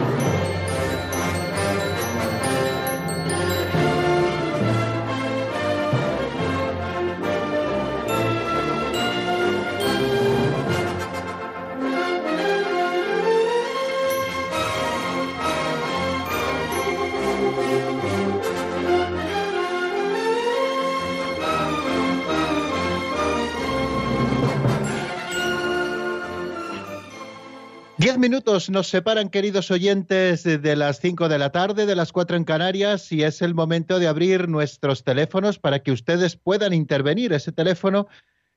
A: Diez minutos nos separan, queridos oyentes, de las cinco de la tarde, de las cuatro en Canarias, y es el momento de abrir nuestros teléfonos para que ustedes puedan intervenir. Ese teléfono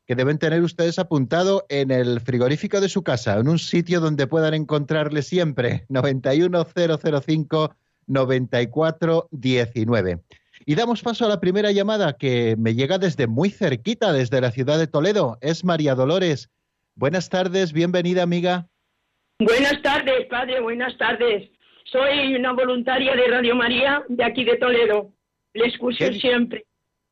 A: que deben tener ustedes apuntado en el frigorífico de su casa, en un sitio donde puedan encontrarle siempre, 91005 9419. Y damos paso a la primera llamada que me llega desde muy cerquita, desde la ciudad de Toledo. Es María Dolores. Buenas tardes, bienvenida amiga.
F: Buenas tardes, padre, buenas tardes. Soy una voluntaria de Radio María de aquí de Toledo. Le escucho siempre.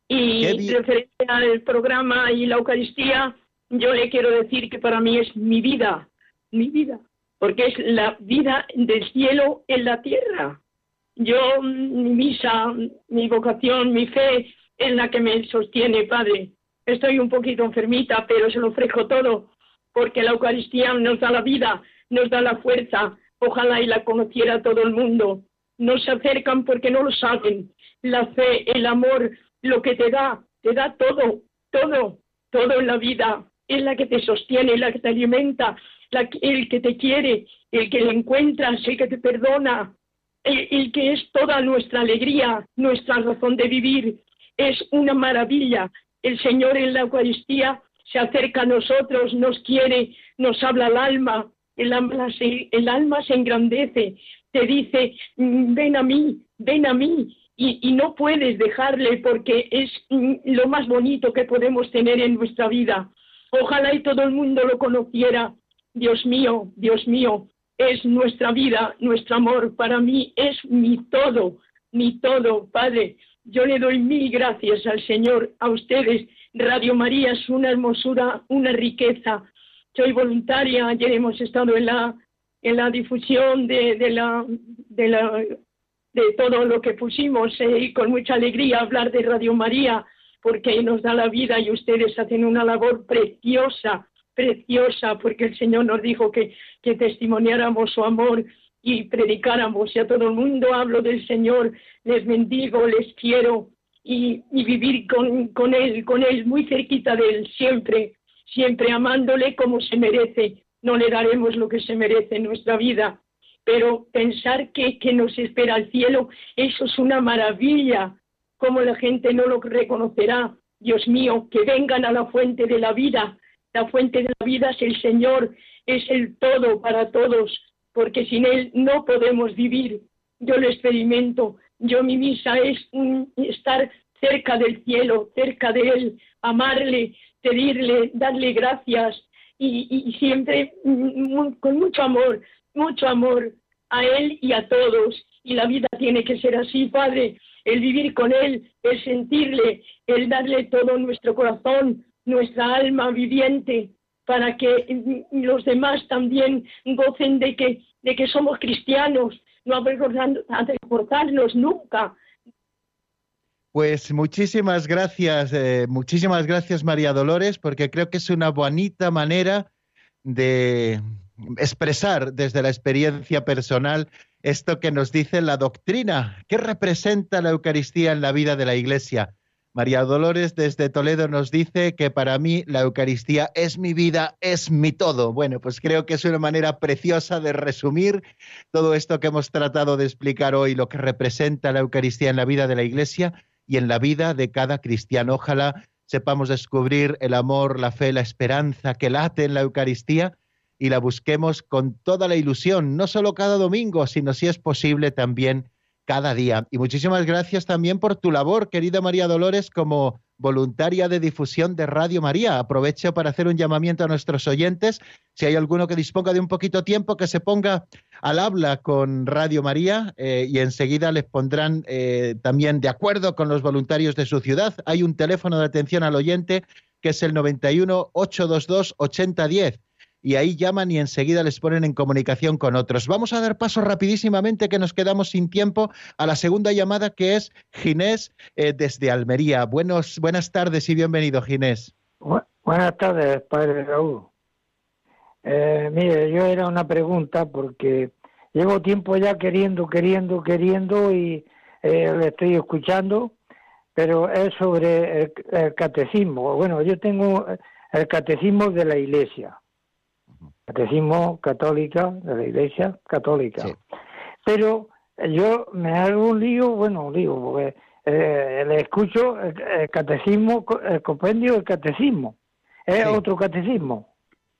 F: Y referente al programa y la Eucaristía, yo le quiero decir que para mí es mi vida, mi vida, porque es la vida del cielo en la tierra. Yo, mi misa, mi vocación, mi fe es la que me sostiene, Padre. Estoy un poquito enfermita, pero se lo ofrezco todo, porque la Eucaristía nos da la vida, nos da la fuerza. Ojalá y la conociera todo el mundo. No se acercan porque no lo saben. La fe, el amor, lo que te da, te da todo, todo, todo en la vida. Es la que te sostiene, la que te alimenta, el que te quiere, el que le encuentras, el que te perdona, el, que es toda nuestra alegría, nuestra razón de vivir. Es una maravilla. El Señor en la Eucaristía se acerca a nosotros, nos quiere, nos habla al alma, el alma se, el alma se engrandece, te dice, mm, ven a mí, ven a mí, y, y, no puedes dejarle porque es mm, lo más bonito que podemos tener en nuestra vida. Ojalá y todo el mundo lo conociera. Dios mío, Dios mío, es nuestra vida, nuestro amor. Para mí es mi todo, mi todo, Padre. Yo le doy mil gracias al Señor, a ustedes. Radio María es una hermosura, una riqueza. Soy voluntaria, ayer hemos estado en la, en la difusión de, de la, de, la, de todo lo que pusimos eh, y con mucha alegría hablar de Radio María porque nos da la vida y ustedes hacen una labor preciosa preciosa, porque el Señor nos dijo que, que testimoniáramos su amor y predicáramos. Y a todo el mundo hablo del Señor, les bendigo, les quiero y, y vivir con, con, Él, con Él, muy cerquita de Él, siempre, siempre amándole como se merece. No le daremos lo que se merece en nuestra vida, pero pensar que, que nos espera el cielo, eso es una maravilla. Como la gente no lo reconocerá, Dios mío, que vengan a la fuente de la vida, la fuente de la vida es el Señor, es el todo para todos, porque sin Él no podemos vivir. Yo lo experimento, yo mi misa es estar cerca del cielo, cerca de Él, amarle, pedirle, darle gracias y, siempre mm, con mucho amor, mucho amor a Él y a todos. Y la vida tiene que ser así, Padre, el vivir con Él, el sentirle, el darle todo nuestro corazón, nuestra alma viviente para que los demás también gocen de que, de que somos cristianos, no avergonzarnos nunca.
A: Pues muchísimas gracias, eh, muchísimas gracias María Dolores, porque creo que es una bonita manera de expresar desde la experiencia personal esto que nos dice la doctrina, qué representa la Eucaristía en la vida de la Iglesia. María Dolores desde Toledo nos dice que para mí la Eucaristía es mi vida, es mi todo. Bueno, pues creo que es una manera preciosa de resumir todo esto que hemos tratado de explicar hoy, lo que representa la Eucaristía en la vida de la Iglesia y en la vida de cada cristiano. Ojalá sepamos descubrir el amor, la fe, la esperanza que late en la Eucaristía y la busquemos con toda la ilusión, no solo cada domingo, sino si es posible también cada día. Y muchísimas gracias también por tu labor, querida María Dolores, como voluntaria de difusión de Radio María. Aprovecho para hacer un llamamiento a nuestros oyentes. Si hay alguno que disponga de un poquito tiempo, que se ponga al habla con Radio María eh, y enseguida les pondrán eh, también de acuerdo con los voluntarios de su ciudad. Hay un teléfono de atención al oyente que es el 91 822 8010 y ahí llaman y enseguida les ponen en comunicación con otros. Vamos a dar paso rapidísimamente, que nos quedamos sin tiempo, a la segunda llamada que es Ginés eh, desde Almería. Buenos, buenas tardes y bienvenido, Ginés.
G: buenas tardes, padre Raúl. Eh, mire, yo era una pregunta porque llevo tiempo ya queriendo, queriendo, queriendo y eh, le estoy escuchando, pero es sobre el catecismo. Bueno, yo tengo el catecismo de la Iglesia catecismo católica de la Iglesia católica. Pero yo me hago un lío, bueno, un lío, porque eh, le escucho el, catecismo, el compendio del catecismo. es otro catecismo.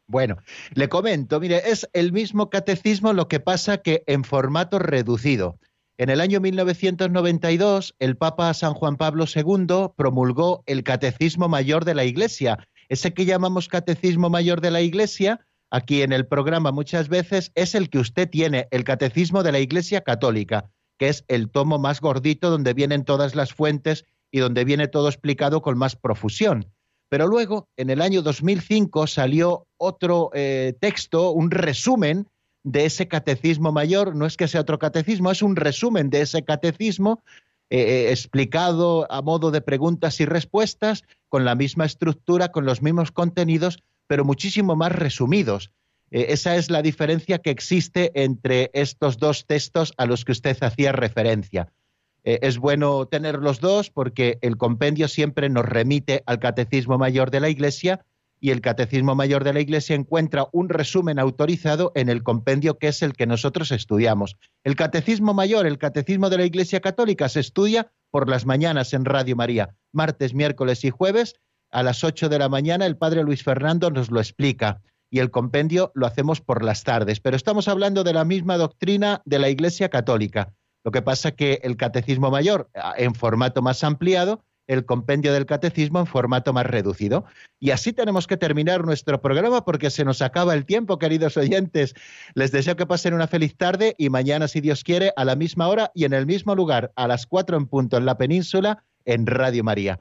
A: Bueno, le comento, mire, es el mismo catecismo, lo que pasa que en formato reducido. En el año 1992, el Papa San Juan Pablo II promulgó el Catecismo Mayor de la Iglesia. Ese que llamamos Catecismo Mayor de la Iglesia, aquí en el programa muchas veces, es el que usted tiene, el Catecismo de la Iglesia Católica, que es el tomo más gordito donde vienen todas las fuentes y donde viene todo explicado con más profusión. Pero luego, en el año 2005, salió otro eh, texto, un resumen de ese catecismo mayor. No es que sea otro catecismo, es un resumen de ese catecismo eh, eh, explicado a modo de preguntas y respuestas, con la misma estructura, con los mismos contenidos, pero muchísimo más resumidos. esa es la diferencia que existe entre estos dos textos a los que usted hacía referencia. Eh, es bueno tener los dos porque el compendio siempre nos remite al Catecismo Mayor de la Iglesia y el Catecismo Mayor de la Iglesia encuentra un resumen autorizado en el compendio que es el que nosotros estudiamos. El Catecismo Mayor, el Catecismo de la Iglesia Católica, se estudia por las mañanas en Radio María, martes, miércoles y jueves. A las 8 de la mañana el Padre Luis Fernando nos lo explica y el compendio lo hacemos por las tardes. Pero estamos hablando de la misma doctrina de la Iglesia Católica. Lo que pasa que el catecismo mayor en formato más ampliado, el compendio del catecismo en formato más reducido. Y así tenemos que terminar nuestro programa porque se nos acaba el tiempo, queridos oyentes. Les deseo que pasen una feliz tarde y mañana, si Dios quiere, a la misma hora y en el mismo lugar, a las cuatro en punto en la península, en Radio María.